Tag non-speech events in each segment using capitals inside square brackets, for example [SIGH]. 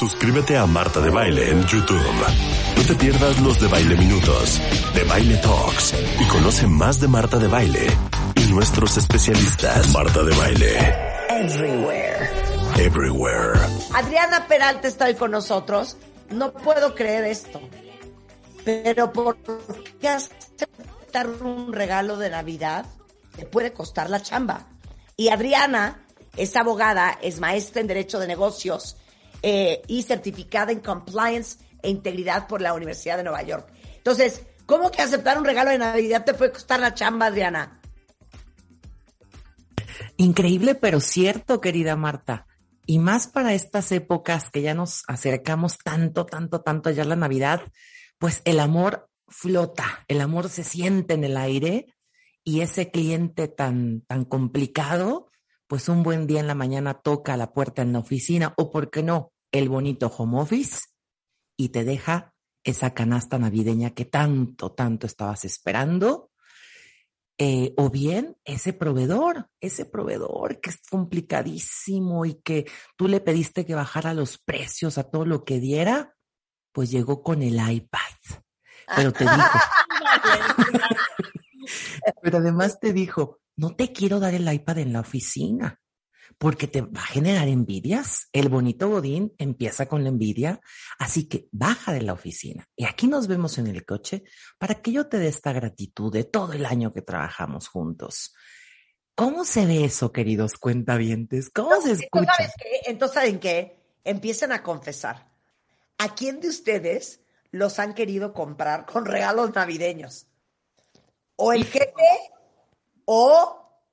Suscríbete a Marta de Baile en YouTube. No te pierdas los de Baile Minutos, de Baile Talks y conoce más de Marta de Baile y nuestros especialistas. Marta de Baile. Everywhere. Everywhere. Adriana Peralta está hoy con nosotros. No puedo creer esto. Pero ¿por qué aceptar un regalo de Navidad te puede costar la chamba? Y Adriana es abogada, es maestra en Derecho de Negocios eh, y certificada en Compliance e Integridad por la Universidad de Nueva York. Entonces, ¿cómo que aceptar un regalo de Navidad te puede costar la chamba, Adriana? Increíble, pero cierto, querida Marta. Y más para estas épocas que ya nos acercamos tanto, tanto, tanto ya a la Navidad, pues el amor flota, el amor se siente en el aire y ese cliente tan, tan complicado, pues un buen día en la mañana toca la puerta en la oficina o, ¿por qué no?, el bonito home office y te deja esa canasta navideña que tanto, tanto estabas esperando. Eh, o bien ese proveedor, ese proveedor que es complicadísimo y que tú le pediste que bajara los precios a todo lo que diera, pues llegó con el iPad. Pero te dijo, [LAUGHS] pero además te dijo, no te quiero dar el iPad en la oficina porque te va a generar envidias. El bonito Godín empieza con la envidia, así que baja de la oficina. Y aquí nos vemos en el coche para que yo te dé esta gratitud de todo el año que trabajamos juntos. ¿Cómo se ve eso, queridos cuentavientes? ¿Cómo se escucha? ¿sabes qué? Entonces, ¿saben qué? Empiecen a confesar. ¿A quién de ustedes los han querido comprar con regalos navideños? ¿O el jefe o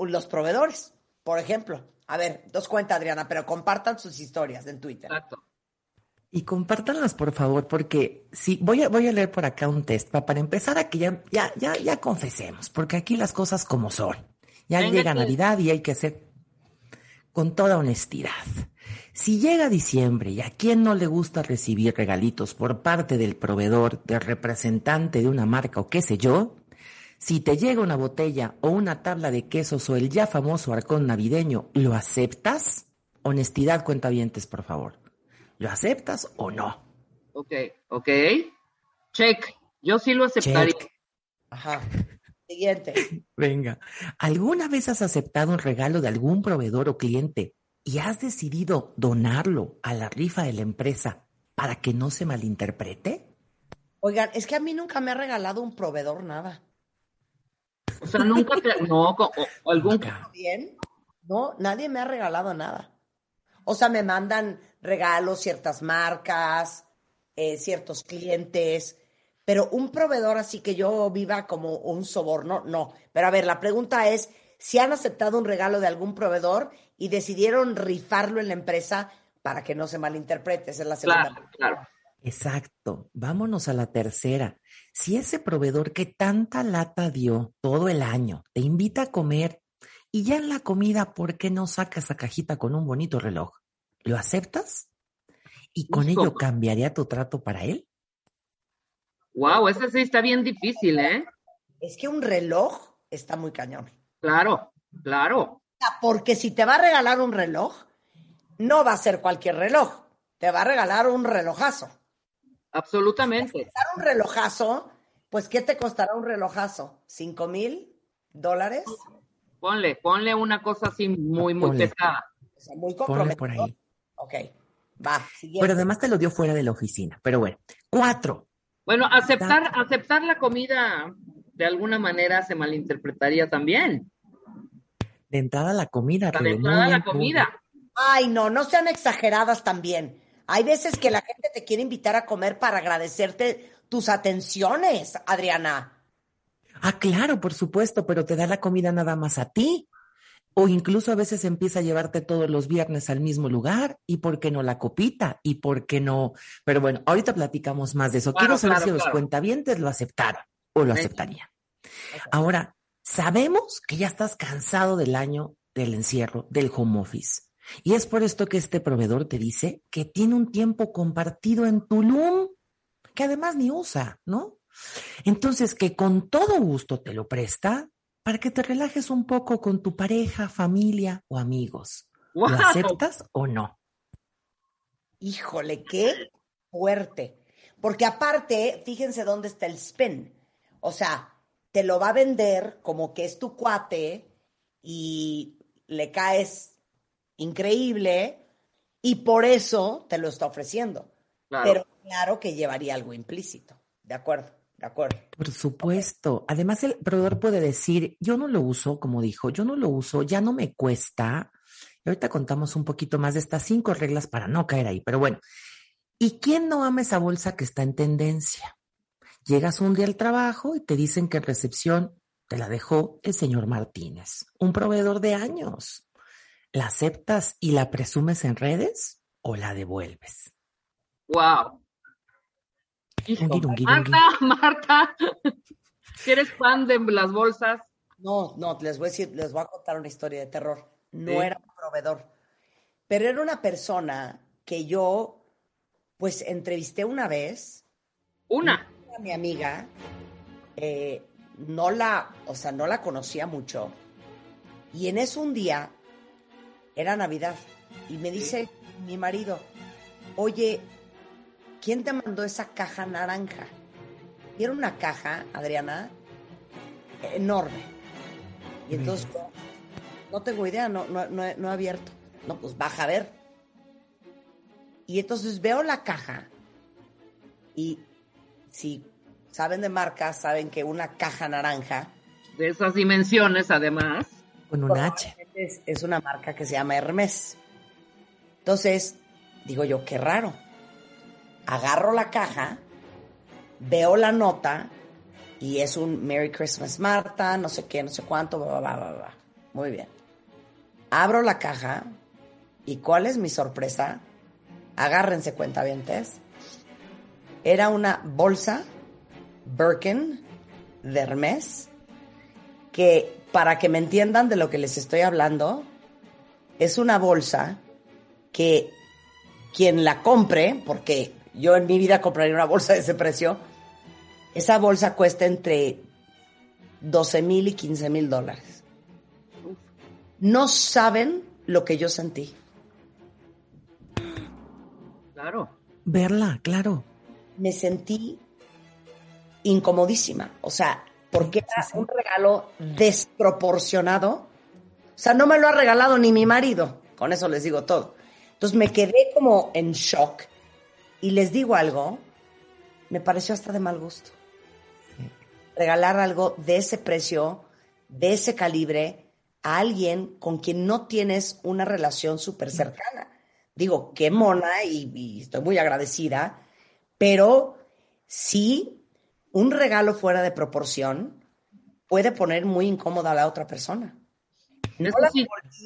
los proveedores? Por ejemplo. A ver, dos cuentas, Adriana, pero compartan sus historias en Twitter. Exacto. Y compártanlas, por favor, porque sí, voy a, voy a leer por acá un test para, empezar a que ya, ya, ya, ya confesemos, porque aquí las cosas como son. Ya llega Navidad y hay que hacer con toda honestidad. Si llega diciembre y a quien no le gusta recibir regalitos por parte del proveedor, del representante de una marca o qué sé yo, si te llega una botella o una tabla de quesos o el ya famoso arcón navideño, ¿lo aceptas? Honestidad, cuentavientes, por favor. ¿Lo aceptas o no? Ok, ok. Check. Yo sí lo aceptaría. Ajá. [LAUGHS] Siguiente. Venga. ¿Alguna vez has aceptado un regalo de algún proveedor o cliente y has decidido donarlo a la rifa de la empresa para que no se malinterprete? Oigan, es que a mí nunca me ha regalado un proveedor nada. O sea, nunca te, no, o, algún bien, no, nadie me ha regalado nada. O sea, me mandan regalos ciertas marcas, eh, ciertos clientes, pero un proveedor así que yo viva como un soborno, no. Pero a ver, la pregunta es si han aceptado un regalo de algún proveedor y decidieron rifarlo en la empresa para que no se malinterprete. Esa es la segunda. Claro, claro. Exacto. Vámonos a la tercera. Si ese proveedor que tanta lata dio todo el año te invita a comer y ya en la comida, ¿por qué no sacas esa cajita con un bonito reloj? ¿Lo aceptas? ¿Y con ello cambiaría tu trato para él? Wow, eso sí está bien difícil, ¿eh? Es que un reloj está muy cañón. Claro, claro. Porque si te va a regalar un reloj, no va a ser cualquier reloj. Te va a regalar un relojazo. Absolutamente. un relojazo, pues ¿qué te costará un relojazo? ¿Cinco mil dólares? Ponle, ponle una cosa así muy, muy pesada. O sea, muy comprometida. por ahí. Ok, va. Pero además te lo dio fuera de la oficina. Pero bueno, cuatro. Bueno, aceptar, aceptar la comida de alguna manera se malinterpretaría también. De entrada la comida. De entrada la comida. Ay, no, no sean exageradas también. Hay veces que la gente te quiere invitar a comer para agradecerte tus atenciones, Adriana. Ah, claro, por supuesto, pero te da la comida nada más a ti. O incluso a veces empieza a llevarte todos los viernes al mismo lugar y por qué no la copita y por qué no. Pero bueno, ahorita platicamos más de eso. Quiero saber si los cuentavientes lo aceptaron o lo aceptarían. Ahora, sabemos que ya estás cansado del año del encierro, del home office. Y es por esto que este proveedor te dice que tiene un tiempo compartido en Tulum, que además ni usa, ¿no? Entonces, que con todo gusto te lo presta para que te relajes un poco con tu pareja, familia o amigos. ¿Lo aceptas o no? Híjole, qué fuerte. Porque aparte, fíjense dónde está el spin. O sea, te lo va a vender como que es tu cuate y le caes increíble y por eso te lo está ofreciendo. Pero claro que llevaría algo implícito. De acuerdo. De acuerdo. Por supuesto. Además, el proveedor puede decir, yo no lo uso, como dijo, yo no lo uso, ya no me cuesta. Y ahorita contamos un poquito más de estas cinco reglas para no caer ahí. Pero bueno, ¿y quién no ama esa bolsa que está en tendencia? Llegas un día al trabajo y te dicen que en recepción te la dejó el señor Martínez, un proveedor de años. ¿La aceptas y la presumes en redes o la devuelves? Wow. Marta, [LAUGHS] Marta, ¿eres fan de las bolsas? No, no, les voy a decir, les voy a contar una historia de terror. No era un proveedor, pero era una persona que yo, pues, entrevisté una vez. ¿Una? mi amiga, eh, no la, o sea, no la conocía mucho. Y en eso un día, era Navidad, y me dice mi marido, oye, ¿quién te mandó esa caja naranja? Y era una caja, Adriana, enorme. Y entonces, no tengo idea, no, no, no, he, abierto. No, pues baja a ver. Y entonces veo la caja y si saben de marca, saben que una caja naranja. De esas dimensiones, además. Con un H. Es, una marca que se llama Hermes. Entonces, digo yo, qué raro agarro la caja, veo la nota y es un Merry Christmas Marta, no sé qué, no sé cuánto, bla, bla, bla, bla. Muy bien. Abro la caja y ¿cuál es mi sorpresa? Agárrense cuentavientes. Era una bolsa Birkin de Hermes que, para que me entiendan de lo que les estoy hablando, es una bolsa que quien la compre, porque yo en mi vida compraría una bolsa de ese precio. Esa bolsa cuesta entre 12 mil y 15 mil dólares. No saben lo que yo sentí. Claro. Verla, claro. Me sentí incomodísima. O sea, porque era un regalo desproporcionado. O sea, no me lo ha regalado ni mi marido. Con eso les digo todo. Entonces me quedé como en shock y les digo algo, me pareció hasta de mal gusto. Regalar algo de ese precio, de ese calibre, a alguien con quien no tienes una relación súper cercana. Digo, qué mona y, estoy muy agradecida, pero sí, un regalo fuera de proporción puede poner muy incómoda a la otra persona. No la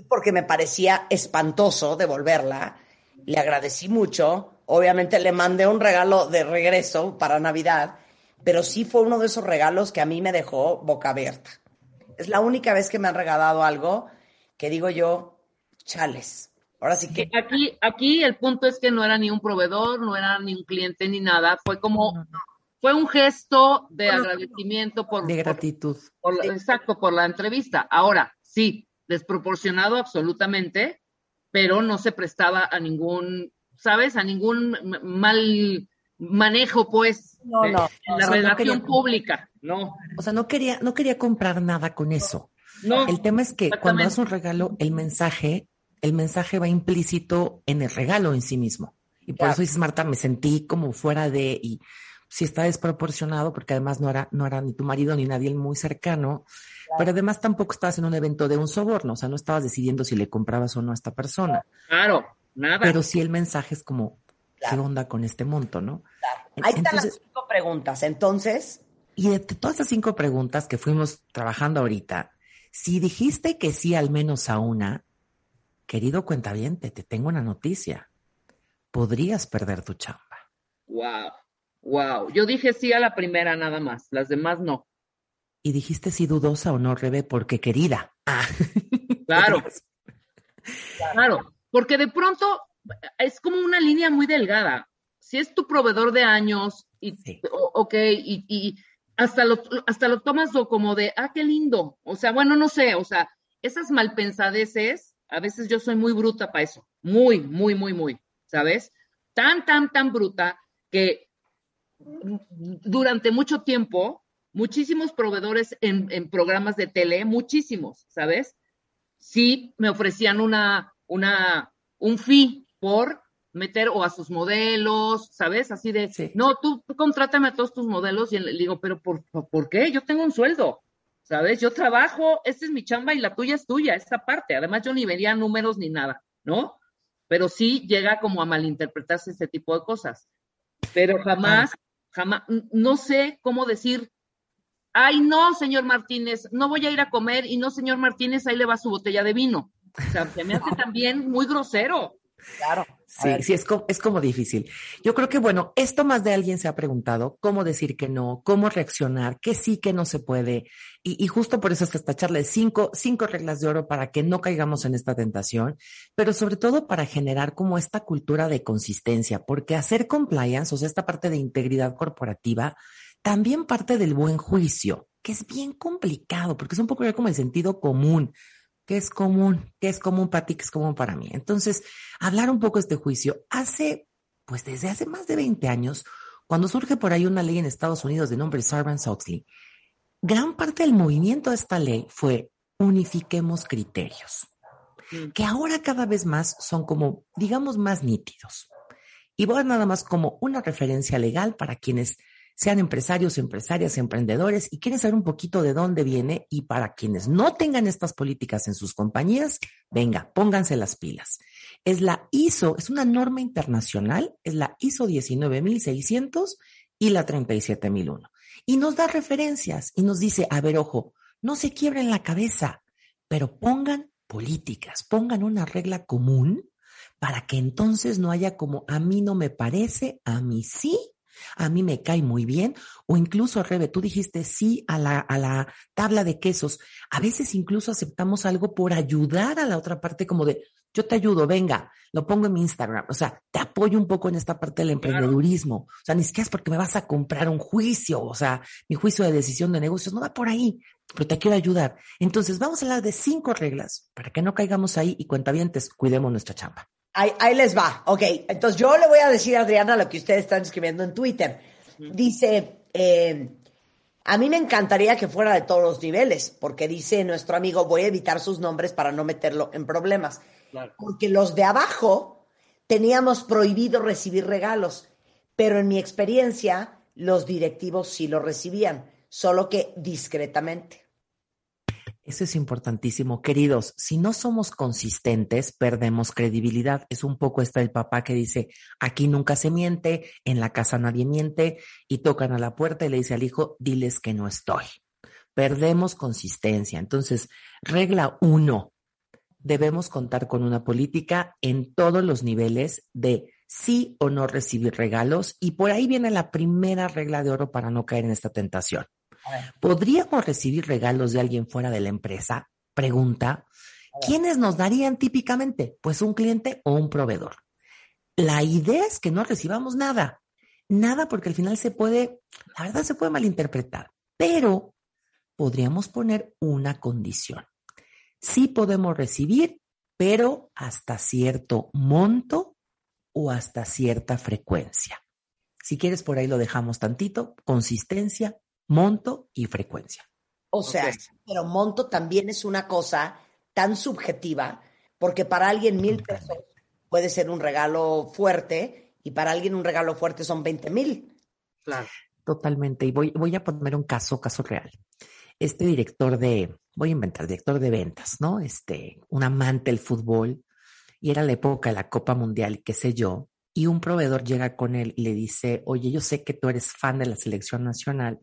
porque me parecía espantoso devolverla. Le agradecí mucho, Obviamente le mandé un regalo de regreso para Navidad, pero sí fue uno de esos regalos que a mí me dejó boca abierta. Es la única vez que me han regalado algo que digo yo, chales. Ahora sí que. Aquí, aquí el punto es que no era ni un proveedor, no era ni un cliente ni nada. Fue como, fue un gesto de agradecimiento por. De gratitud. Exacto, por la entrevista. Ahora, sí, desproporcionado absolutamente, pero no se prestaba a ningún ¿sabes? A ningún mal manejo, pues, no, no, en la relación pública, ¿no? O sea, no quería, no quería comprar nada con eso. No. El tema es que cuando das un regalo, el mensaje, el mensaje va implícito en el regalo en sí mismo. Y por eso dices, Marta, me sentí como fuera de, y si está desproporcionado, porque además no era, no era ni tu marido ni nadie muy cercano, pero además tampoco estabas en un evento de un soborno, o sea, no estabas decidiendo si le comprabas o no a esta persona. Claro. Pero sí el mensaje es como, ¿qué onda con este monto, no? Ahí están las cinco preguntas. Entonces. Y de todas esas cinco preguntas que fuimos trabajando ahorita, Si dijiste que sí al menos a una, querido cuentaviente, te tengo una noticia. Podrías perder tu chamba. Wow, wow. Yo dije sí a la primera nada más, las demás no. Y dijiste sí dudosa o no, Rebe, porque querida. Ah. Claro. [LAUGHS] claro, porque de pronto es como una línea muy delgada. Si es tu proveedor de años, y, ok, y, hasta, lo, hasta lo tomas como de, ah, qué lindo. O sea, bueno, no sé, o sea, esas malpensadeces, a veces yo soy muy bruta para eso. Muy, muy, muy, muy, ¿sabes? Tan, tan, tan bruta que durante mucho tiempo, muchísimos proveedores en, en programas de tele, muchísimos, ¿sabes? Sí me ofrecían una, una, un fee por meter o a sus modelos, ¿sabes? Así de, no, tú, contrátame a todos tus modelos y le digo, pero por, por, qué? Yo tengo un sueldo, ¿sabes? Yo trabajo, esta es mi chamba y la tuya es tuya, esta parte. Además, yo ni veía números ni nada, ¿no? Pero sí llega como a malinterpretarse este tipo de cosas. Pero jamás, jamás, no sé cómo decir, ay, no, señor Martínez, no voy a ir a comer y no, señor Martínez, ahí le va su botella de vino. O sea, se me hace también muy grosero. Claro. Sí, sí, es como, es como difícil. Yo creo que, bueno, esto más de alguien se ha preguntado, cómo decir que no, cómo reaccionar, que sí, que no se puede. Y, y, justo por eso es que esta charla de cinco, cinco reglas de oro para que no caigamos en esta tentación, pero sobre todo para generar como esta cultura de consistencia, porque hacer compliance, o sea, esta parte de integridad corporativa, también parte del buen juicio, que es bien complicado, porque es un poco ya como el sentido común. ¿Qué es común? ¿Qué es común para ti? ¿Qué es común para mí? Entonces, hablar un poco de este juicio. Hace, pues desde hace más de 20 años, cuando surge por ahí una ley en Estados Unidos de nombre Sarbanes-Oxley, gran parte del movimiento de esta ley fue unifiquemos criterios, mm. que ahora cada vez más son como, digamos, más nítidos. Y voy a nada más como una referencia legal para quienes sean empresarios, empresarias, emprendedores y quieren saber un poquito de dónde viene y para quienes no tengan estas políticas en sus compañías, venga, pónganse las pilas. Es la ISO, es una norma internacional, es la ISO 19600 y la 37001. Y nos da referencias y nos dice, a ver, ojo, no se quiebren la cabeza, pero pongan políticas, pongan una regla común para que entonces no haya como a mí no me parece, a mí sí a mí me cae muy bien, o incluso, Rebe, tú dijiste sí a la, a la tabla de quesos. A veces incluso aceptamos algo por ayudar a la otra parte, como de, yo te ayudo, venga, lo pongo en mi Instagram. O sea, te apoyo un poco en esta parte del emprendedurismo. O sea, ni siquiera es porque me vas a comprar un juicio, o sea, mi juicio de decisión de negocios no va por ahí, pero te quiero ayudar. Entonces, vamos a hablar de cinco reglas para que no caigamos ahí y cuentavientes, cuidemos nuestra chamba. Ahí, les va. Ok, entonces yo le voy a decir a Adriana lo que ustedes están escribiendo en Twitter. Dice, eh, a mí me encantaría que fuera de todos los niveles, porque dice nuestro amigo, voy a evitar sus nombres para no meterlo en problemas. Porque los de abajo teníamos prohibido recibir regalos, pero en mi experiencia los directivos sí lo recibían, solo que discretamente. Eso es importantísimo. Queridos, si no somos consistentes, perdemos credibilidad. Es un poco esta el papá que dice, aquí nunca se miente, en la casa nadie miente, y tocan a la puerta y le dice al hijo, diles que no estoy. Perdemos consistencia. Entonces, regla uno, debemos contar con una política en todos los niveles de sí o no recibir regalos. Y por ahí viene la primera regla de oro para no caer en esta tentación ¿Podríamos recibir regalos de alguien fuera de la empresa? Pregunta. ¿Quiénes nos darían típicamente? Pues un cliente o un proveedor. La idea es que no recibamos nada. Nada porque al final se puede, la verdad se puede malinterpretar, pero podríamos poner una condición. Sí podemos recibir, pero hasta cierto monto o hasta cierta frecuencia. Si quieres, por ahí lo dejamos tantito, consistencia, monto y frecuencia. O sea, pero monto también es una cosa tan subjetiva, porque para alguien mil pesos puede ser un regalo fuerte y para alguien un regalo fuerte son 20 mil. Claro. Totalmente. Y voy, voy a poner un caso, caso real. Este director de, voy a inventar, director de ventas, ¿no? Este, un amante del fútbol, y era la época de la Copa Mundial, qué sé yo, y un proveedor llega con él y le dice, oye, yo sé que tú eres fan de la selección nacional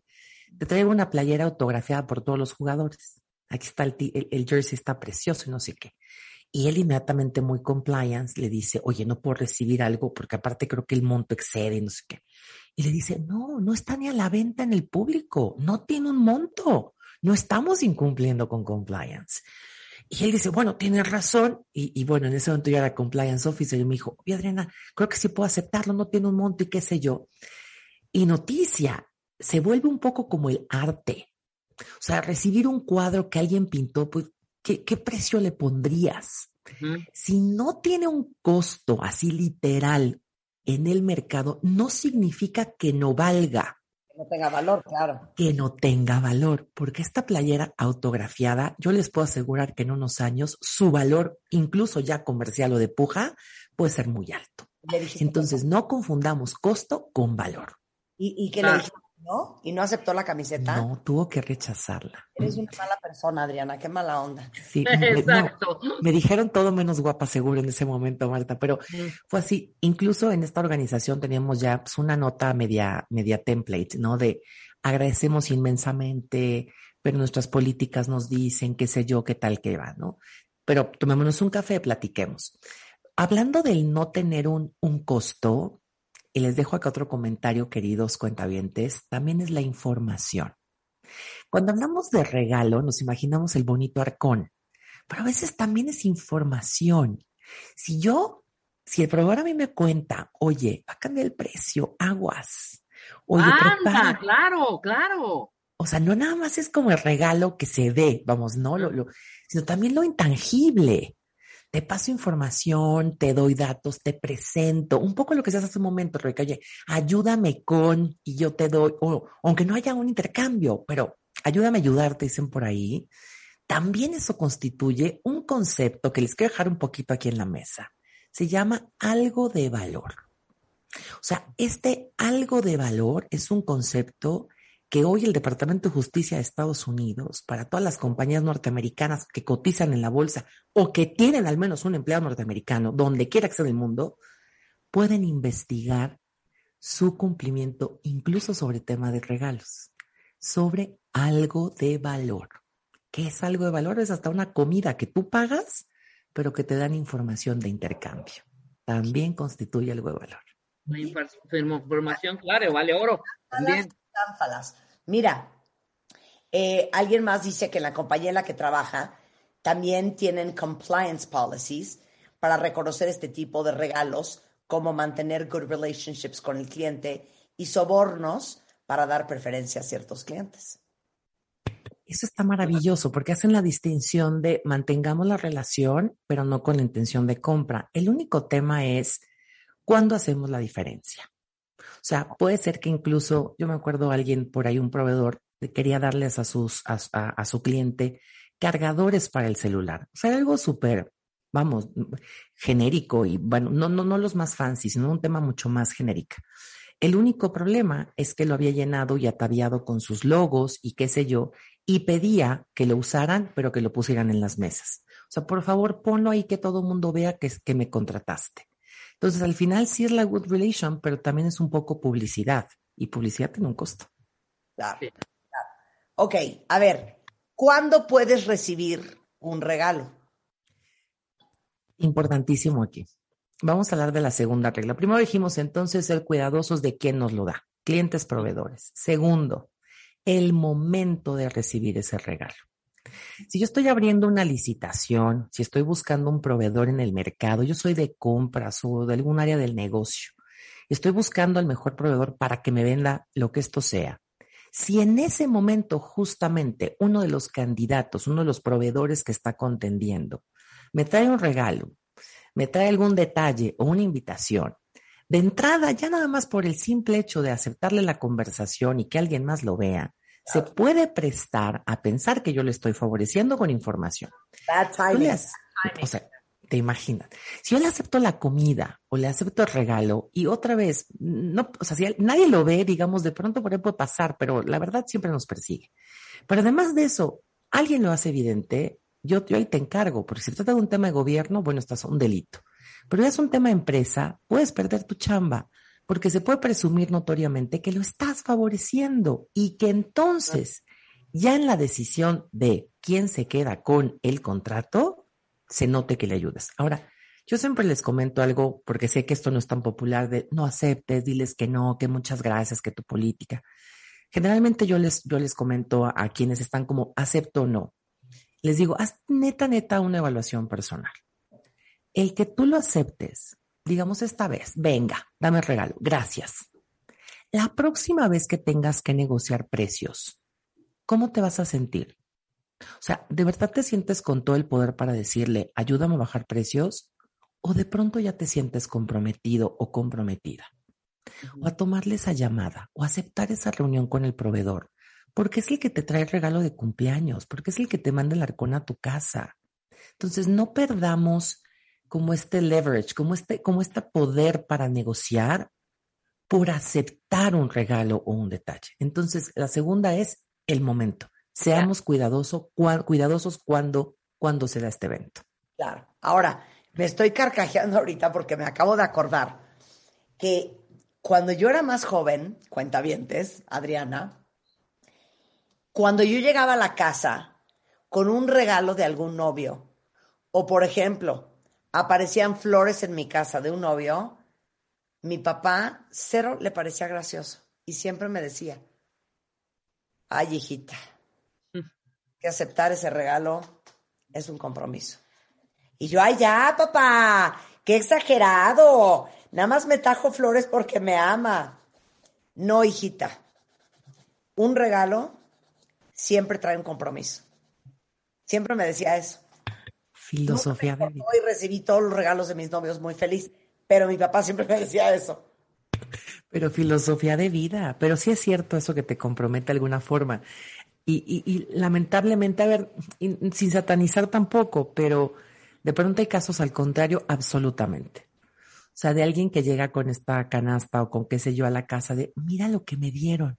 te traigo una playera autografiada por todos los jugadores. aquí está el, el, jersey, está precioso y no sé qué. Y él inmediatamente muy compliance le dice, oye, no puedo recibir algo porque aparte creo que el monto excede y no sé qué. Y le dice, no, no está ni a la venta en el público, no tiene un monto, no estamos incumpliendo con compliance. Y él dice, bueno, tiene razón. Y, bueno, en ese momento yo era compliance officer y me dijo, oye Adriana, creo que sí puedo aceptarlo, no tiene un monto y qué sé yo. Y noticia, se vuelve un poco como el arte. O sea, recibir un cuadro que alguien pintó, pues, ¿qué, precio le pondrías? Si no tiene un costo así literal en el mercado, no significa que no valga. Que no tenga valor, claro. Que no tenga valor, porque esta playera autografiada, yo les puedo asegurar que en unos años su valor, incluso ya comercial o de puja, puede ser muy alto. Entonces, no confundamos costo con valor. ¿Y, y qué le dijiste? ¿No? Y no aceptó la camiseta. No, tuvo que rechazarla. Eres una mala persona, Adriana, qué mala onda. Sí, Exacto. Me, dijeron todo menos guapa seguro en ese momento, Marta, pero fue así. Incluso en esta organización teníamos ya pues, una nota media, media template, ¿no? De agradecemos inmensamente, pero nuestras políticas nos dicen, qué sé yo, qué tal que va, ¿no? Pero tomémonos un café, platiquemos. Hablando del no tener un, un costo, y les dejo acá otro comentario, queridos cuentavientes, también es la información. Cuando hablamos de regalo, nos imaginamos el bonito arcón, pero a veces también es información. Si yo, si el proveedor a mí me cuenta, oye, va a cambiar el precio, aguas. Oye, Anda, claro, claro. O sea, no nada más es como el regalo que se ve, vamos, no, lo, lo, sino también lo intangible te paso información, te doy datos, te presento, un poco lo que se hace hace un momento, Rebeca, oye, ayúdame con y yo te doy, o aunque no haya un intercambio, pero ayúdame a ayudarte, dicen por ahí. También eso constituye un concepto que les quiero dejar un poquito aquí en la mesa. Se llama algo de valor. O sea, este algo de valor es un concepto que hoy el Departamento de Justicia de Estados Unidos, para todas las compañías norteamericanas que cotizan en la bolsa o que tienen al menos un empleado norteamericano, donde quiera que sea el mundo, pueden investigar su cumplimiento incluso sobre tema de regalos, sobre algo de valor. ¿Qué es algo de valor? Es hasta una comida que tú pagas, pero que te dan información de intercambio. También constituye algo de valor. Información, claro, vale oro. También. Mira, eh, alguien más dice que en la compañía en la que trabaja también tienen compliance policies para reconocer este tipo de regalos, como mantener good relationships con el cliente y sobornos para dar preferencia a ciertos clientes. Eso está maravilloso porque hacen la distinción de mantengamos la relación, pero no con la intención de compra. El único tema es cuándo hacemos la diferencia. O sea, puede ser que incluso, yo me acuerdo alguien por ahí, un proveedor, quería darles a, sus, a, su cliente cargadores para el celular. O sea, algo súper, vamos, genérico y bueno, no, no, no los más fancy, sino un tema mucho más genérico. El único problema es que lo había llenado y ataviado con sus logos y qué sé yo, y pedía que lo usaran, pero que lo pusieran en las mesas. O sea, por favor, ponlo ahí que todo el mundo vea que, que me contrataste. Entonces, al final sí es la good relation, pero también es un poco publicidad y publicidad tiene un costo. Claro, Ok, a ver, ¿cuándo puedes recibir un regalo? Importantísimo aquí. Vamos a hablar de la segunda regla. Primero dijimos entonces ser cuidadosos de quién nos lo da, clientes proveedores. Segundo, el momento de recibir ese regalo. Si yo estoy abriendo una licitación, si estoy buscando un proveedor en el mercado, yo soy de compras o de algún área del negocio, estoy buscando al mejor proveedor para que me venda lo que esto sea. Si en ese momento justamente uno de los candidatos, uno de los proveedores que está contendiendo, me trae un regalo, me trae algún detalle o una invitación, de entrada, ya nada más por el simple hecho de aceptarle la conversación y que alguien más lo vea, se puede prestar a pensar que yo le estoy favoreciendo con información. o sea, te imaginas. Si yo le acepto la comida o le acepto el regalo y otra vez, no, o sea, si nadie lo ve, digamos, de pronto por ahí puede pasar, pero la verdad siempre nos persigue. Pero además de eso, alguien lo hace evidente, yo, yo ahí te encargo, porque si se trata de un tema de gobierno, bueno, estás es un delito. Pero ya es un tema de empresa, puedes perder tu chamba porque se puede presumir notoriamente que lo estás favoreciendo y que entonces ya en la decisión de quién se queda con el contrato, se note que le ayudes. Ahora, yo siempre les comento algo porque sé que esto no es tan popular de no aceptes, diles que no, que muchas gracias, que tu política. Generalmente yo les, yo les comento a, a quienes están como acepto o no. Les digo, haz neta, neta una evaluación personal. El que tú lo aceptes, digamos esta vez, venga, dame el regalo, gracias. La próxima vez que tengas que negociar precios, ¿cómo te vas a sentir? O sea, ¿de verdad te sientes con todo el poder para decirle, ayúdame a bajar precios? ¿O de pronto ya te sientes comprometido o comprometida? O a tomarle esa llamada o aceptar esa reunión con el proveedor, porque es el que te trae el regalo de cumpleaños, porque es el que te manda el arcón a tu casa. Entonces, no perdamos como este leverage, como este, como este poder para negociar por aceptar un regalo o un detalle. Entonces, la segunda es el momento. Seamos cuidadosos, cuidadosos cuando, cuando se da este evento. Claro. Ahora, me estoy carcajeando ahorita porque me acabo de acordar que cuando yo era más joven, cuentavientes, Adriana, cuando yo llegaba a la casa con un regalo de algún novio, o por ejemplo, aparecían flores en mi casa de un novio, mi papá cero le parecía gracioso y siempre me decía, ay hijita, [LAUGHS] que aceptar ese regalo es un compromiso. Y yo, ay, ya, papá, qué exagerado. Nada más me tajo flores porque me ama. No, hijita. Un regalo siempre trae un compromiso. Siempre me decía eso. Filosofía de vida. Hoy recibí todos los regalos de mis novios muy feliz, pero mi papá siempre me decía eso. Pero filosofía de vida, pero sí es cierto eso que te compromete de alguna forma. Y, y lamentablemente, a ver, sin satanizar tampoco, pero de pronto hay casos al contrario, absolutamente. O sea, de alguien que llega con esta canasta o con qué sé yo a la casa de, mira lo que me dieron.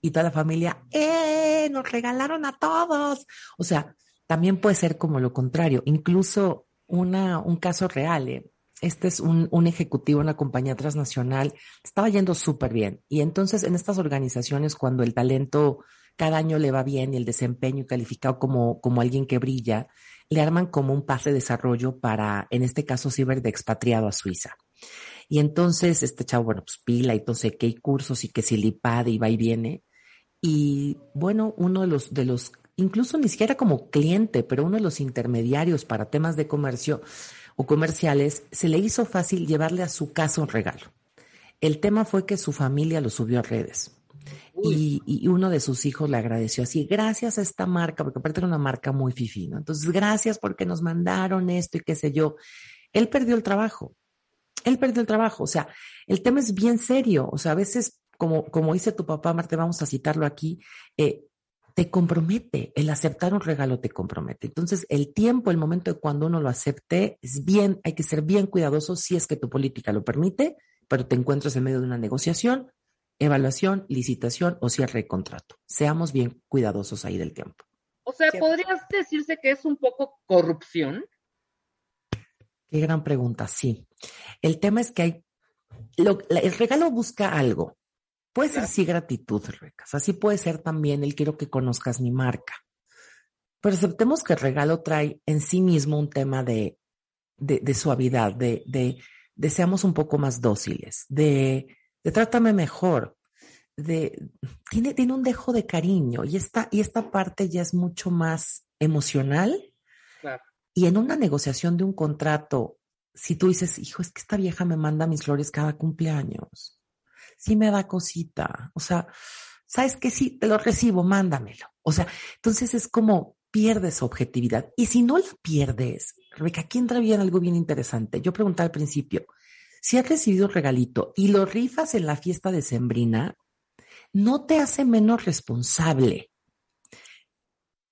Y toda la familia, ¡eh! Nos regalaron a todos. O sea, también puede ser como lo contrario. Incluso una, un caso real. ¿eh? Este es un, un ejecutivo en una compañía transnacional. Estaba yendo súper bien. Y entonces en estas organizaciones, cuando el talento cada año le va bien y el desempeño calificado como, como alguien que brilla, le arman como un pase de desarrollo para, en este caso, ciber de expatriado a Suiza. Y entonces este chavo, bueno, pues pila y entonces hay cursos y que si lipad y va y viene. Y bueno, uno de los, de los, incluso ni siquiera como cliente, pero uno de los intermediarios para temas de comercio o comerciales, se le hizo fácil llevarle a su casa un regalo. El tema fue que su familia lo subió a redes. Y, uno de sus hijos le agradeció así, gracias a esta marca, porque aparte era una marca muy fifina. Entonces, gracias porque nos mandaron esto y qué sé yo. Él perdió el trabajo. Él perdió el trabajo. O sea, el tema es bien serio. O sea, a veces, como, como dice tu papá, Marte, vamos a citarlo aquí, eh, te compromete. El aceptar un regalo te compromete. Entonces, el tiempo, el momento de cuando uno lo acepte, es bien, hay que ser bien cuidadoso si es que tu política lo permite, pero te encuentras en medio de una negociación evaluación, licitación o cierre de contrato. Seamos bien cuidadosos ahí del tiempo. O sea, ¿podrías decirse que es un poco corrupción? Qué gran pregunta, sí. El tema es que hay, el regalo busca algo. Puede ser sí gratitud, Recas. Así puede ser también el quiero que conozcas mi marca. Pero aceptemos que el regalo trae en sí mismo un tema de, de, suavidad, de, de, de seamos un poco más dóciles, de de trátame mejor, de, tiene, tiene un dejo de cariño y esta, y esta parte ya es mucho más emocional. Y en una negociación de un contrato, si tú dices, hijo, es que esta vieja me manda mis flores cada cumpleaños, sí me da cosita, o sea, sabes que sí, te lo recibo, mándamelo. O sea, entonces es como pierdes objetividad. Y si no la pierdes, Rebeca, aquí entra bien algo bien interesante. Yo preguntaba al principio, si has recibido un regalito y lo rifas en la fiesta de Sembrina, no te hace menos responsable.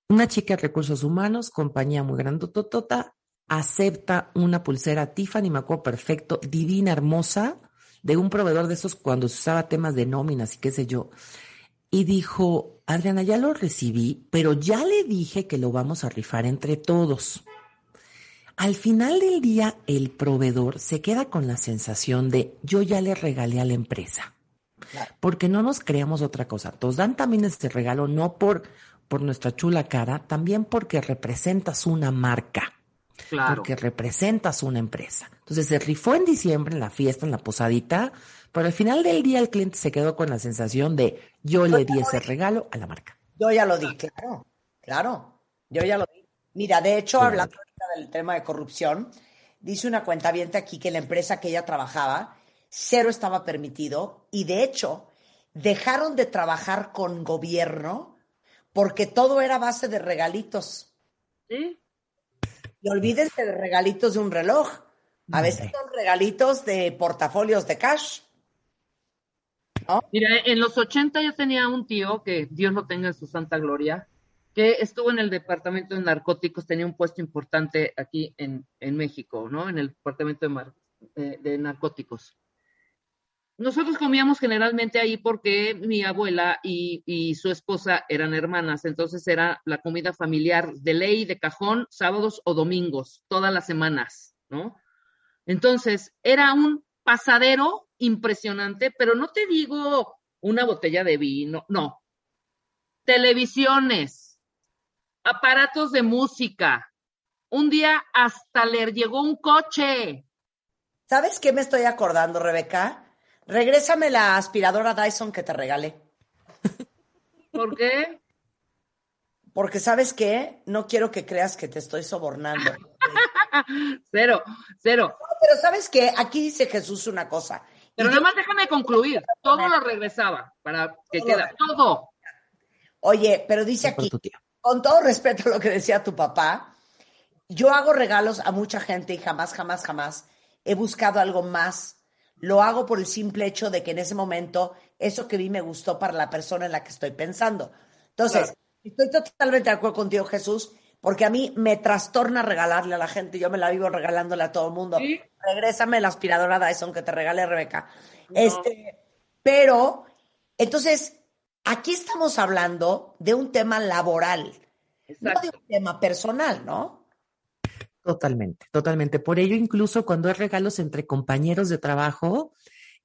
Una chica de recursos humanos, compañía muy grandototota, acepta una pulsera Tiffany, me perfecto, divina, hermosa, de un proveedor de esos cuando se usaba temas de nóminas y qué sé yo. Y dijo, Adriana, ya lo recibí, pero ya le dije que lo vamos a rifar entre todos. Al final del día, el proveedor se queda con la sensación de yo ya le regalé a la empresa. Porque no nos creamos otra cosa. Nos dan también este regalo no por, por nuestra chula cara, también porque representas una marca. Claro. Porque representas una empresa. Entonces se rifó en diciembre en la fiesta, en la posadita, pero al final del día el cliente se quedó con la sensación de yo le di ese regalo a la marca. Yo ya lo di, claro, claro. Yo ya lo di. Mira, de hecho, hablando ahorita del tema de corrupción, dice una cuenta aquí que la empresa que ella trabajaba, cero estaba permitido y de hecho dejaron de trabajar con gobierno porque todo era base de regalitos. ¿Sí? Y olvídense de regalitos de un reloj. A veces son regalitos de portafolios de cash. Mira, en los 80 yo tenía un tío, que Dios lo tenga en su santa gloria, que estuvo en el departamento de narcóticos, tenía un puesto importante aquí en, México, ¿no? En el departamento de, de, narcóticos. Nosotros comíamos generalmente ahí porque mi abuela y, su esposa eran hermanas, entonces era la comida familiar de ley, de cajón, sábados o domingos, todas las semanas, ¿no? Entonces, era un pasadero impresionante, pero no te digo una botella de vino, no. Televisiones, aparatos de música. Un día hasta le llegó un coche. ¿Sabes qué me estoy acordando, Rebeca? Regrésame la aspiradora Dyson que te regalé. ¿Por qué? Porque sabes qué, no quiero que creas que te estoy sobornando. [LAUGHS] cero, cero. pero sabes qué, aquí dice Jesús una cosa. Pero nada más déjame concluir. Todo lo regresaba para que queda. Todo. Oye, pero dice aquí, con todo respeto a lo que decía tu papá, yo hago regalos a mucha gente y jamás, jamás, jamás he buscado algo más. Lo hago por el simple hecho de que en ese momento eso que vi me gustó para la persona en la que estoy pensando. Entonces, estoy totalmente de acuerdo contigo, Jesús, porque a mí me trastorna regalarle a la gente. Yo me la vivo regalándole a todo el mundo. Regrésame la aspiradora Dyson que te regale Rebeca. Este, pero, entonces, aquí estamos hablando de un tema laboral, no de un tema personal, ¿no? Totalmente, totalmente. Por ello, incluso cuando hay regalos entre compañeros de trabajo,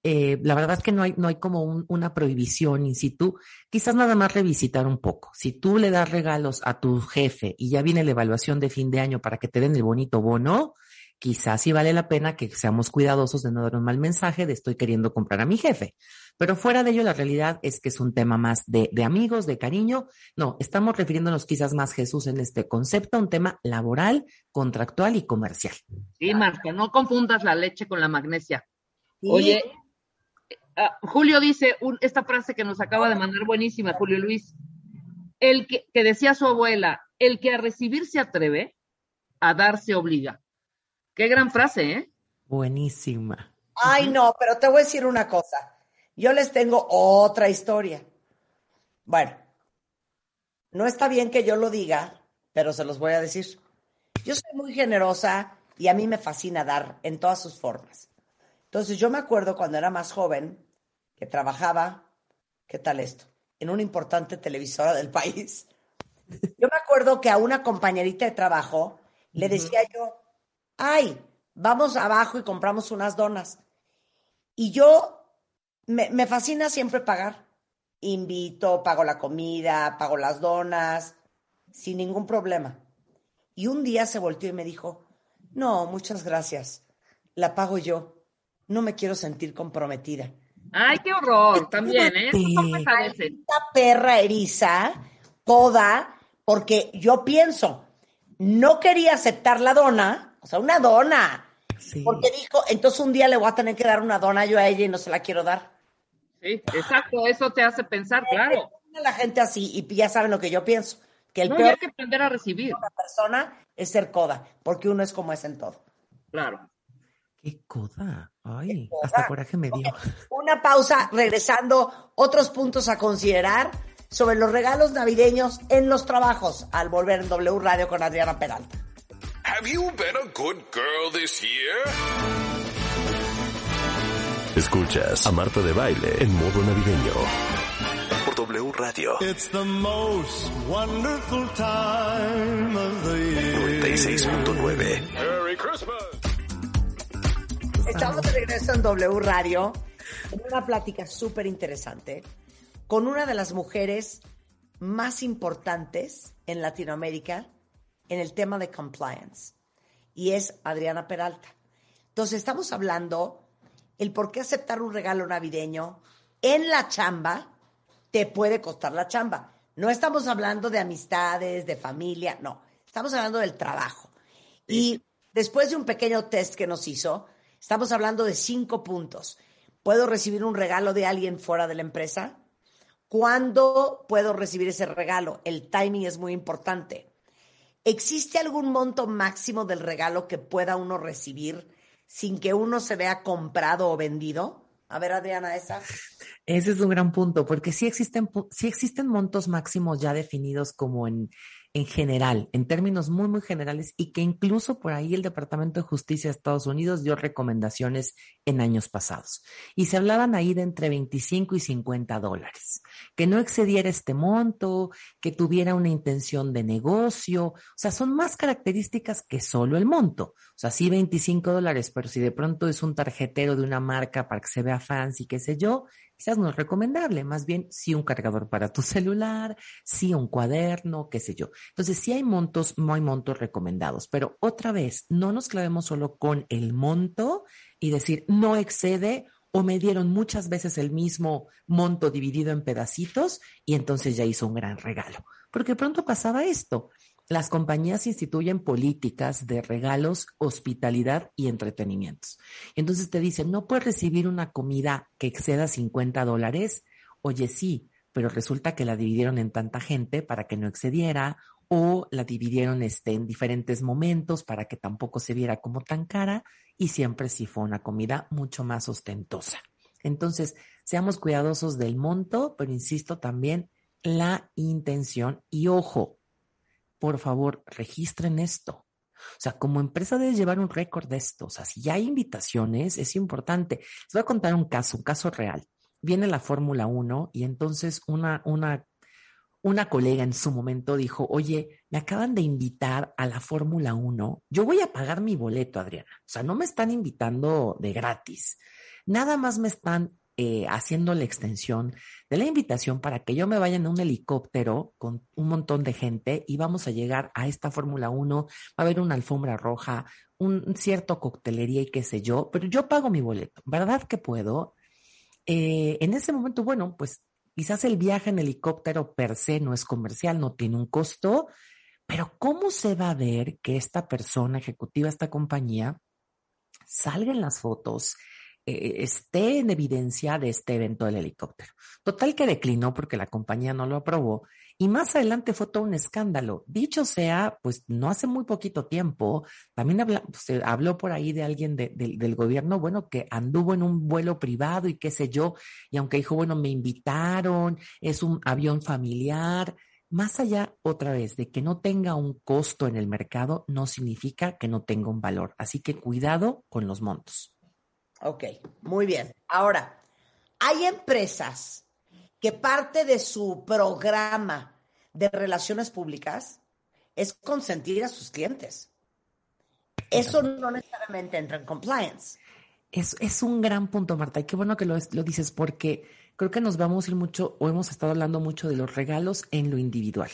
eh, la verdad es que no hay, no hay como una prohibición in situ, quizás nada más revisitar un poco. Si tú le das regalos a tu jefe y ya viene la evaluación de fin de año para que te den el bonito bono, quizás sí vale la pena que seamos cuidadosos de no dar un mal mensaje de estoy queriendo comprar a mi jefe. Pero fuera de ello, la realidad es que es un tema más de, de amigos, de cariño. No, estamos refiriéndonos quizás más, Jesús, en este concepto, un tema laboral, contractual y comercial. Sí, Marta, no confundas la leche con la magnesia. Oye, ah, Julio dice esta frase que nos acaba de mandar buenísima, Julio Luis. El que, que decía su abuela, el que a recibir se atreve, a dar se obliga. Qué gran frase, ¿eh? Buenísima. Ay, no, pero te voy a decir una cosa. Yo les tengo otra historia. Bueno, no está bien que yo lo diga, pero se los voy a decir. Yo soy muy generosa y a mí me fascina dar en todas sus formas. Entonces yo me acuerdo cuando era más joven que trabajaba, ¿qué tal esto? En una importante televisora del país. Yo me acuerdo que a una compañerita de trabajo le decía yo, ay, vamos abajo y compramos unas donas. Y yo me, fascina siempre pagar. Invito, pago la comida, pago las donas, sin ningún problema. Y un día se volteó y me dijo, no, muchas gracias, la pago yo, no me quiero sentir comprometida. Ay, qué horror, [LAUGHS] también, ¿eh? Esta perra eriza, toda, porque yo pienso, no quería aceptar la dona, o sea, una dona. Porque dijo, entonces un día le voy a tener que dar una dona yo a ella y no se la quiero dar. Sí, exacto, eso te hace pensar, claro. La gente así, y ya saben lo que yo pienso, que el no, peor hay que aprender a recibir. una persona es ser coda, porque uno es como es en todo. Claro. ¿Qué coda? Ay, hasta coraje me dio. Una pausa, regresando, otros puntos a considerar sobre los regalos navideños en los trabajos al volver en W Radio con Adriana Peralta. Have you been a good girl this year? Escuchas a Marta de Baile en modo navideño por W Radio. It's the most wonderful time of the year. 96.9. Merry Christmas. Estamos de regreso en W Radio en una plática súper interesante con una de las mujeres más importantes en Latinoamérica en el tema de compliance y es Adriana Peralta. Entonces estamos hablando el por qué aceptar un regalo navideño en la chamba te puede costar la chamba. No estamos hablando de amistades, de familia, no. Estamos hablando del trabajo. Y después de un pequeño test que nos hizo, estamos hablando de cinco puntos. ¿Puedo recibir un regalo de alguien fuera de la empresa? ¿Cuándo puedo recibir ese regalo? El timing es muy importante. ¿Existe algún monto máximo del regalo que pueda uno recibir sin que uno se vea comprado o vendido? A ver, Adriana, esa. Ese es un gran punto, porque sí existen, existen montos máximos ya definidos como en, en general, en términos muy, muy generales, y que incluso por ahí el Departamento de Justicia de Estados Unidos dio recomendaciones en años pasados. Y se hablaban ahí de entre 25 y 50 dólares, que no excediera este monto, que tuviera una intención de negocio, o sea, son más características que solo el monto. O sea, sí 25 dólares, pero si de pronto es un tarjetero de una marca para que se vea fancy, qué sé yo, quizás no es recomendable, más bien sí un cargador para tu celular, sí un cuaderno, qué sé yo. Entonces, sí hay montos, no hay montos recomendados, pero otra vez, no nos clavemos solo con el monto y decir no excede o me dieron muchas veces el mismo monto dividido en pedacitos y entonces ya hizo un gran regalo. Porque pronto pasaba esto las compañías instituyen políticas de regalos, hospitalidad y entretenimientos. Entonces te dicen, no puedes recibir una comida que exceda 50 dólares. Oye, sí, pero resulta que la dividieron en tanta gente para que no excediera o la dividieron este, en diferentes momentos para que tampoco se viera como tan cara y siempre sí fue una comida mucho más ostentosa. Entonces, seamos cuidadosos del monto, pero insisto también la intención y ojo, por favor, registren esto. O sea, como empresa debes llevar un récord de esto. O sea, si ya hay invitaciones, es importante. Les voy a contar un caso, un caso real. Viene la Fórmula 1 y entonces una, una, una colega en su momento dijo, oye, me acaban de invitar a la Fórmula 1. Yo voy a pagar mi boleto, Adriana. O sea, no me están invitando de gratis. Nada más me están eh, haciendo la extensión de la invitación para que yo me vaya en un helicóptero con un montón de gente y vamos a llegar a esta Fórmula 1, va a haber una alfombra roja, un cierto coctelería y qué sé yo, pero yo pago mi boleto, ¿verdad que puedo? Eh, en ese momento, bueno, pues quizás el viaje en helicóptero per se no es comercial, no tiene un costo, pero ¿cómo se va a ver que esta persona ejecutiva, esta compañía, salga en las fotos, eh, esté en evidencia de este evento del helicóptero. Total que declinó porque la compañía no lo aprobó y más adelante fue todo un escándalo. Dicho sea, pues no hace muy poquito tiempo, también se habló por ahí de alguien del gobierno, bueno, que anduvo en un vuelo privado y qué sé yo, y aunque dijo, bueno, me invitaron, es un avión familiar, más allá otra vez de que no tenga un costo en el mercado, no significa que no tenga un valor. Así que cuidado con los montos. Ok, muy bien. Ahora, hay empresas que parte de su programa de relaciones públicas es consentir a sus clientes. Eso no necesariamente entra en compliance. Es, es un gran punto, Marta, y qué bueno que lo, lo dices porque creo que nos vamos a ir mucho, o hemos estado hablando mucho de los regalos en lo individual,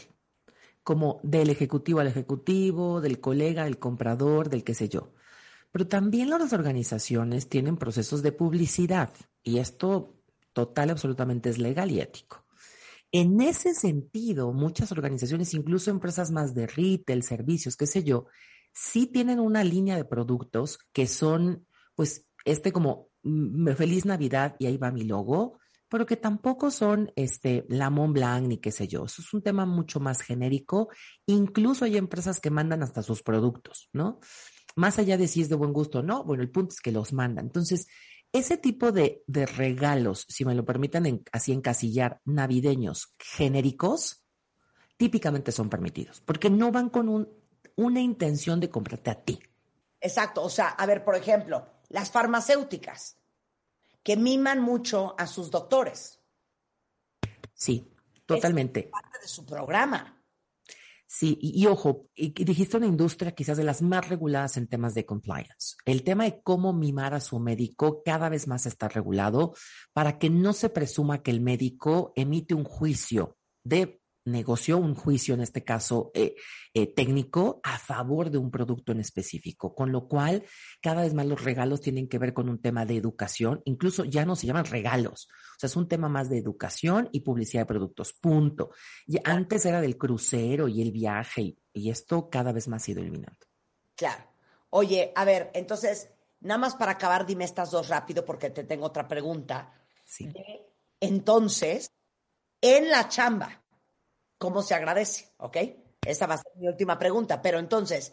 como del ejecutivo al ejecutivo, del colega, del comprador, del qué sé yo. Pero también las organizaciones tienen procesos de publicidad y esto total absolutamente es legal y ético. En ese sentido, muchas organizaciones, incluso empresas más de retail, servicios, qué sé yo, sí tienen una línea de productos que son, pues, este como mm, feliz Navidad y ahí va mi logo, pero que tampoco son este la Mont Blanc ni qué sé yo. Eso es un tema mucho más genérico. Incluso hay empresas que mandan hasta sus productos, ¿no? Más allá de si es de buen gusto o no, bueno, el punto es que los mandan. Entonces, ese tipo de, regalos, si me lo permiten así encasillar, navideños genéricos, típicamente son permitidos, porque no van con una intención de comprarte a ti. Exacto, o sea, a ver, por ejemplo, las farmacéuticas que miman mucho a sus doctores. Sí, totalmente. Es parte de su programa. Sí, y, ojo, y, dijiste una industria quizás de las más reguladas en temas de compliance. El tema de cómo mimar a su médico cada vez más está regulado para que no se presuma que el médico emite un juicio de negoció un juicio, en este caso eh, eh, técnico, a favor de un producto en específico, con lo cual cada vez más los regalos tienen que ver con un tema de educación, incluso ya no se llaman regalos, o sea, es un tema más de educación y publicidad de productos, punto. Y antes era del crucero y el viaje y, y esto cada vez más ha ido eliminando. Claro. Oye, a ver, entonces, nada más para acabar, dime estas dos rápido porque te tengo otra pregunta. Sí. De, entonces, en la chamba, ¿cómo se agradece? ¿Ok? Esa va a ser mi última pregunta. Pero entonces,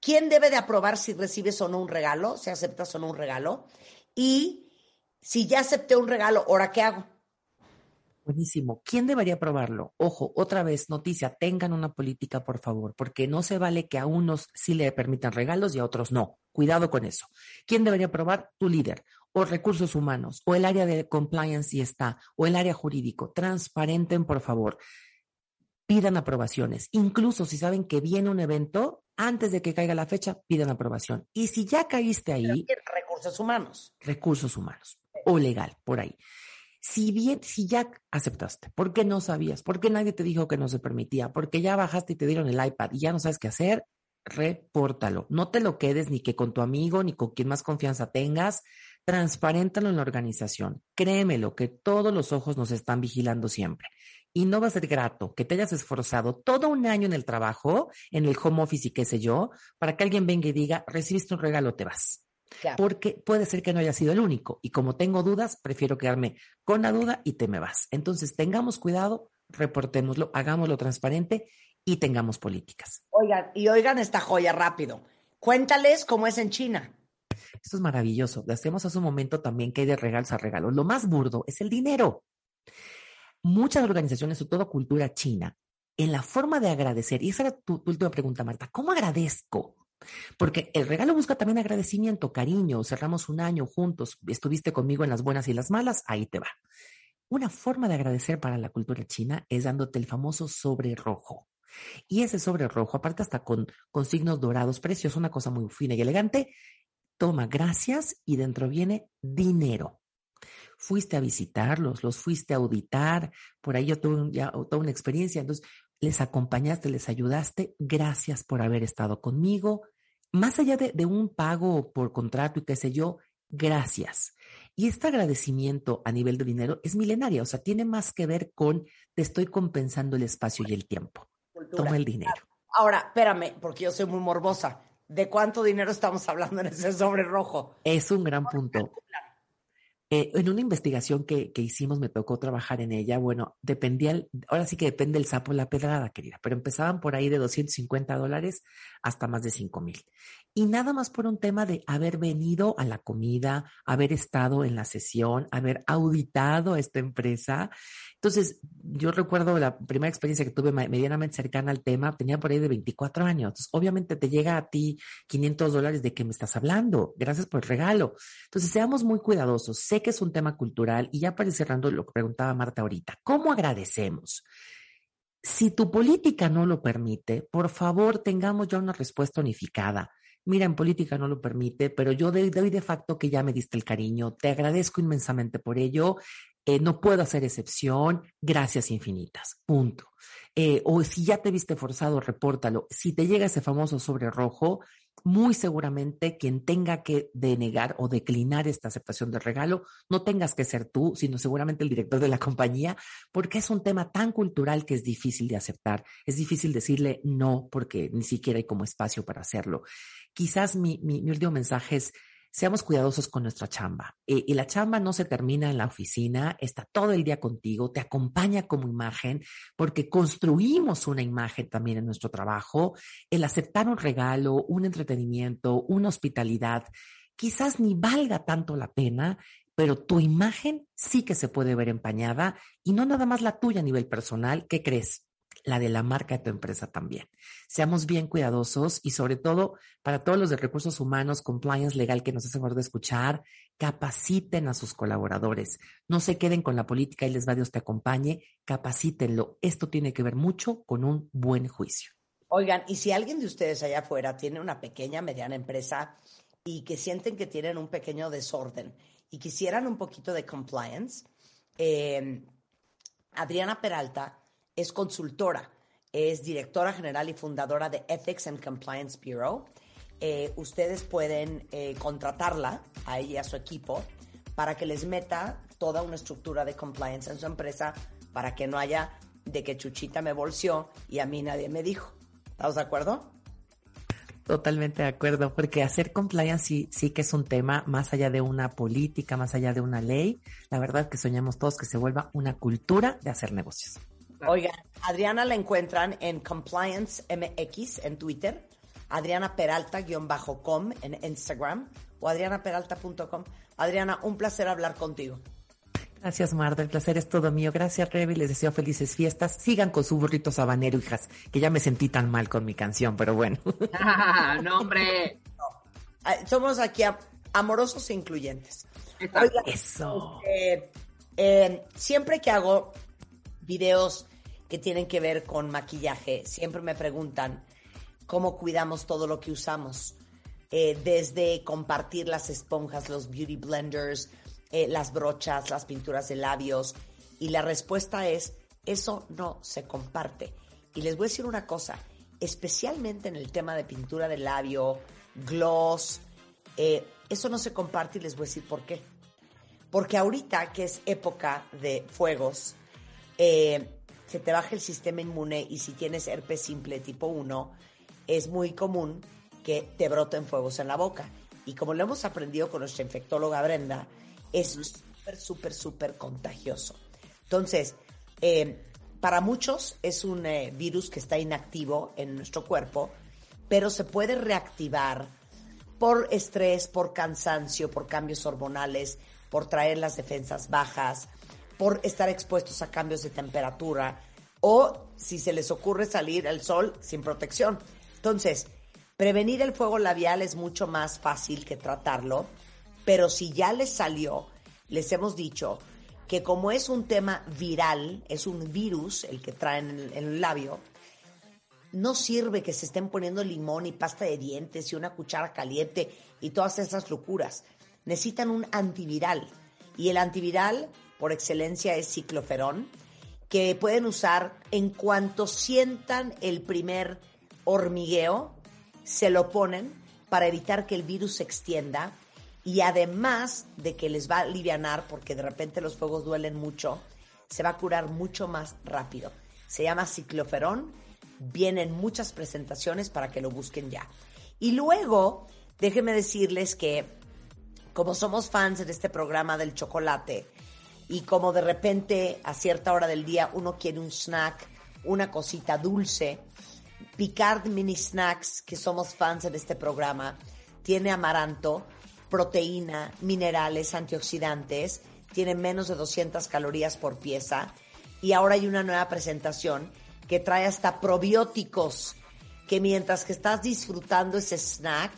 ¿quién debe de aprobar si recibes o no un regalo? Si aceptas o no un regalo. Y si ya acepté un regalo, ¿ahora qué hago? Buenísimo. ¿Quién debería probarlo? Ojo, otra vez, noticia, tengan una política, por favor, porque no se vale que a unos sí le permitan regalos y a otros no. Cuidado con eso. ¿Quién debería probar? Tu líder, o recursos humanos, o el área de compliance si está, o el área jurídico. Transparenten, por favor. Pidan aprobaciones. Incluso si saben que viene un evento, antes de que caiga la fecha, pidan aprobación. Y si ya caíste ahí. Recursos humanos. Recursos humanos. O legal, por ahí. Si bien, si ya aceptaste, porque no sabías, porque nadie te dijo que no se permitía, porque ya bajaste y te dieron el iPad y ya no sabes qué hacer, repórtalo. No te lo quedes ni que con tu amigo ni con quien más confianza tengas. Transparéntalo en la organización. Créemelo que todos los ojos nos están vigilando siempre. Y no va a ser grato que te hayas esforzado todo un año en el trabajo, en el home office y qué sé yo, para que alguien venga y diga, recibiste un regalo, te vas. Claro. Porque puede ser que no haya sido el único. Y como tengo dudas, prefiero quedarme con la duda y te me vas. Entonces, tengamos cuidado, reportémoslo, hagámoslo transparente y tengamos políticas. Oigan, y oigan esta joya rápido. Cuéntales cómo es en China. Esto es maravilloso. Hacemos hace un momento también que hay de regalos a regalos. Lo más burdo es el dinero. Muchas organizaciones, sobre todo cultura china, en la forma de agradecer, y esa era tu, última pregunta, Marta, ¿cómo agradezco? Porque el regalo busca también agradecimiento, cariño, cerramos un año juntos, estuviste conmigo en las buenas y las malas, ahí te va. Una forma de agradecer para la cultura china es dándote el famoso sobre rojo. Y ese sobre rojo, aparte hasta con, con signos dorados, precioso, una cosa muy fina y elegante, toma gracias y dentro viene dinero. Fuiste a visitarlos, los fuiste a auditar, por ahí yo tuve ya toda una experiencia, entonces les acompañaste, les ayudaste, gracias por haber estado conmigo. Más allá de, de, un pago por contrato y qué sé yo, gracias. Y este agradecimiento a nivel de dinero es milenaria, o sea, tiene más que ver con te estoy compensando el espacio y el tiempo. Cultura. Toma el dinero. Ahora, espérame, porque yo soy muy morbosa. ¿De cuánto dinero estamos hablando en ese sobre rojo? Es un gran punto. Eh, en una investigación que, que, hicimos, me tocó trabajar en ella. Bueno, dependía, ahora sí que depende el sapo la pedrada, querida, pero empezaban por ahí de 250 dólares hasta más de 5 mil. Y nada más por un tema de haber venido a la comida, haber estado en la sesión, haber auditado esta empresa. Entonces, yo recuerdo la primera experiencia que tuve medianamente cercana al tema, tenía por ahí de 24 años. Entonces, obviamente te llega a ti 500 dólares de qué me estás hablando. Gracias por el regalo. Entonces, seamos muy cuidadosos. Sé que es un tema cultural y ya para ir cerrando lo que preguntaba Marta ahorita, ¿cómo agradecemos? Si tu política no lo permite, por favor tengamos ya una respuesta unificada. Mira, en política no lo permite, pero yo doy, de facto que ya me diste el cariño. Te agradezco inmensamente por ello. Eh, no puedo hacer excepción. Gracias infinitas. Punto. Eh, o si ya te viste forzado, repórtalo. Si te llega ese famoso sobre rojo, muy seguramente quien tenga que denegar o declinar esta aceptación de regalo, no tengas que ser tú, sino seguramente el director de la [LAUGHS] compañía, porque es un tema tan cultural que es difícil de aceptar. Es difícil decirle no porque ni siquiera hay como espacio para hacerlo. Quizás mi, mi, mi último mensaje es, seamos cuidadosos con nuestra chamba. Eh, y la chamba no se termina en la oficina, está todo el día contigo, te acompaña como imagen, porque construimos una imagen también en nuestro trabajo. El aceptar un regalo, un entretenimiento, una hospitalidad, quizás ni valga tanto la pena, pero tu imagen sí que se puede ver empañada y no nada más la tuya a nivel personal. ¿Qué crees? La de la marca de tu empresa también. Seamos bien cuidadosos y sobre todo para todos los de recursos humanos, compliance legal que nos hacen favor de escuchar, capaciten a sus colaboradores. No se queden con la política y les va Dios te acompañe, capacítenlo. Esto tiene que ver mucho con un buen juicio. Oigan, y si alguien de ustedes allá afuera tiene una pequeña, mediana empresa y que sienten que tienen un pequeño desorden y quisieran un poquito de compliance, eh, Adriana Peralta es consultora, es directora general y fundadora de Ethics and Compliance Bureau. Eh, ustedes pueden eh, contratarla a ella y a su equipo para que les meta toda una estructura de compliance en su empresa para que no haya de que Chuchita me bolseó y a mí nadie me dijo. ¿Estamos de acuerdo? Totalmente de acuerdo, porque hacer compliance sí, sí que es un tema más allá de una política, más allá de una ley. La verdad que soñamos todos que se vuelva una cultura de hacer negocios. Oigan, Adriana la encuentran en Compliance MX en Twitter, Adriana Peralta-com en Instagram o adrianaperalta.com. Adriana, un placer hablar contigo. Gracias, Marta. El placer es todo mío. Gracias, Revi. Les deseo felices fiestas. Sigan con su burrito sabanero, hijas, que ya me sentí tan mal con mi canción, pero bueno. [LAUGHS] no, hombre. Somos aquí amorosos e incluyentes. Eso. Eh, eh, siempre que hago videos que tienen que ver con maquillaje, siempre me preguntan cómo cuidamos todo lo que usamos. Eh, desde compartir las esponjas, los beauty blenders, eh, las brochas, las pinturas de labios. Y la respuesta es, eso no se comparte. Y les voy a decir una cosa, especialmente en el tema de pintura de labio, gloss, eh, eso no se comparte y les voy a decir por qué. Porque ahorita que es época de fuegos, se te baja el sistema inmune y si tienes herpes simple tipo 1, es muy común que te broten fuegos en la boca. Y como lo hemos aprendido con nuestra infectóloga Brenda, es súper, súper, súper contagioso. Entonces, eh, para muchos es un eh, virus que está inactivo en nuestro cuerpo, pero se puede reactivar por estrés, por cansancio, por cambios hormonales, por traer las defensas bajas, por estar expuestos a cambios de temperatura o si se les ocurre salir al sol sin protección. Entonces, prevenir el fuego labial es mucho más fácil que tratarlo, pero si ya les salió, les hemos dicho que como es un tema viral, es un virus el que traen en el labio, no sirve que se estén poniendo limón y pasta de dientes y una cuchara caliente y todas esas locuras. Necesitan un antiviral. Y el antiviral por excelencia es cicloferón, que pueden usar en cuanto sientan el primer hormigueo, se lo ponen para evitar que el virus se extienda y además de que les va a aliviar porque de repente los fuegos duelen mucho, se va a curar mucho más rápido. Se llama cicloferón, vienen muchas presentaciones para que lo busquen ya. Y luego, déjenme decirles que como somos fans de este programa del chocolate, y como de repente a cierta hora del día uno quiere un snack, una cosita dulce, Picard Mini Snacks, que somos fans de este programa, tiene amaranto, proteína, minerales, antioxidantes, tiene menos de 200 calorías por pieza y ahora hay una nueva presentación que trae hasta probióticos que mientras que estás disfrutando ese snack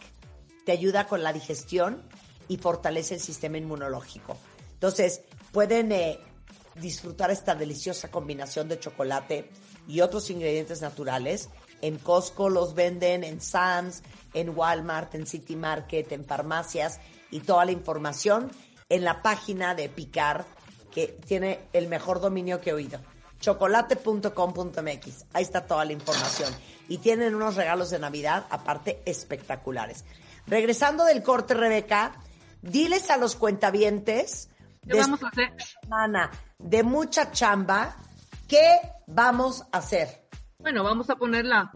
te ayuda con la digestión y fortalece el sistema inmunológico. Entonces, pueden eh, disfrutar esta deliciosa combinación de chocolate y otros ingredientes naturales. En Costco los venden, en Sam's, en Walmart, en City Market, en farmacias y toda la información en la página de Picar que tiene el mejor dominio que he oído. Chocolate.com.mx. Ahí está toda la información. Y tienen unos regalos de Navidad, aparte, espectaculares. Regresando del corte, Rebeca, diles a los cuentavientes ¿Qué vamos a hacer? Semana de mucha chamba. ¿Qué vamos a hacer? Bueno, vamos a poner la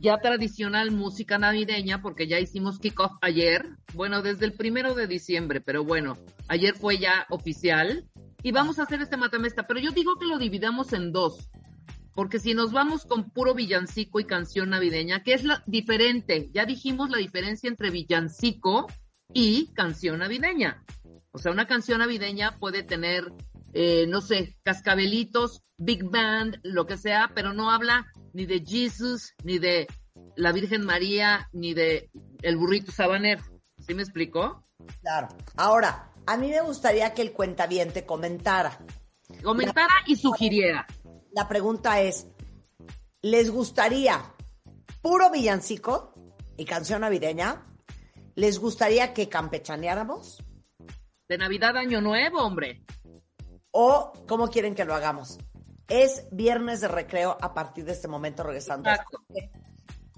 ya tradicional música navideña porque ya hicimos kickoff ayer. Bueno, desde el primero de diciembre, pero bueno, ayer fue ya oficial. Y vamos a hacer este matamesta, pero yo digo que lo dividamos en dos. Porque si nos vamos con puro villancico y canción navideña, que es la diferente, ya dijimos la diferencia entre villancico y canción navideña. O sea, una canción navideña puede tener, eh, no sé, cascabelitos, big band, lo que sea, pero no habla ni de Jesus, ni de la Virgen María, ni de el burrito sabanero. ¿Sí me explicó? Claro. Ahora, a mí me gustaría que el cuentaviente comentara. Comentara y sugiriera. La pregunta es, ¿les gustaría puro villancico y canción navideña? ¿Les gustaría que campechaneáramos? De Navidad Año Nuevo, hombre. ¿O cómo quieren que lo hagamos? Es viernes de recreo a partir de este momento regresando. Exacto.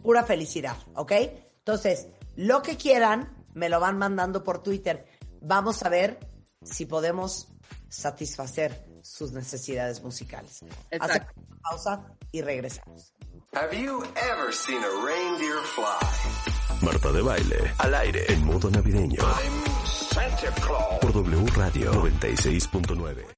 Pura felicidad, ¿ok? Entonces, lo que quieran, me lo van mandando por Twitter. Vamos a ver si podemos satisfacer sus necesidades musicales. Exacto. Hacemos una pausa y regresamos. Have you ever seen a reindeer fly? Marta de Baile, al aire, en modo navideño. Santa Claus. Por W Radio 96.9.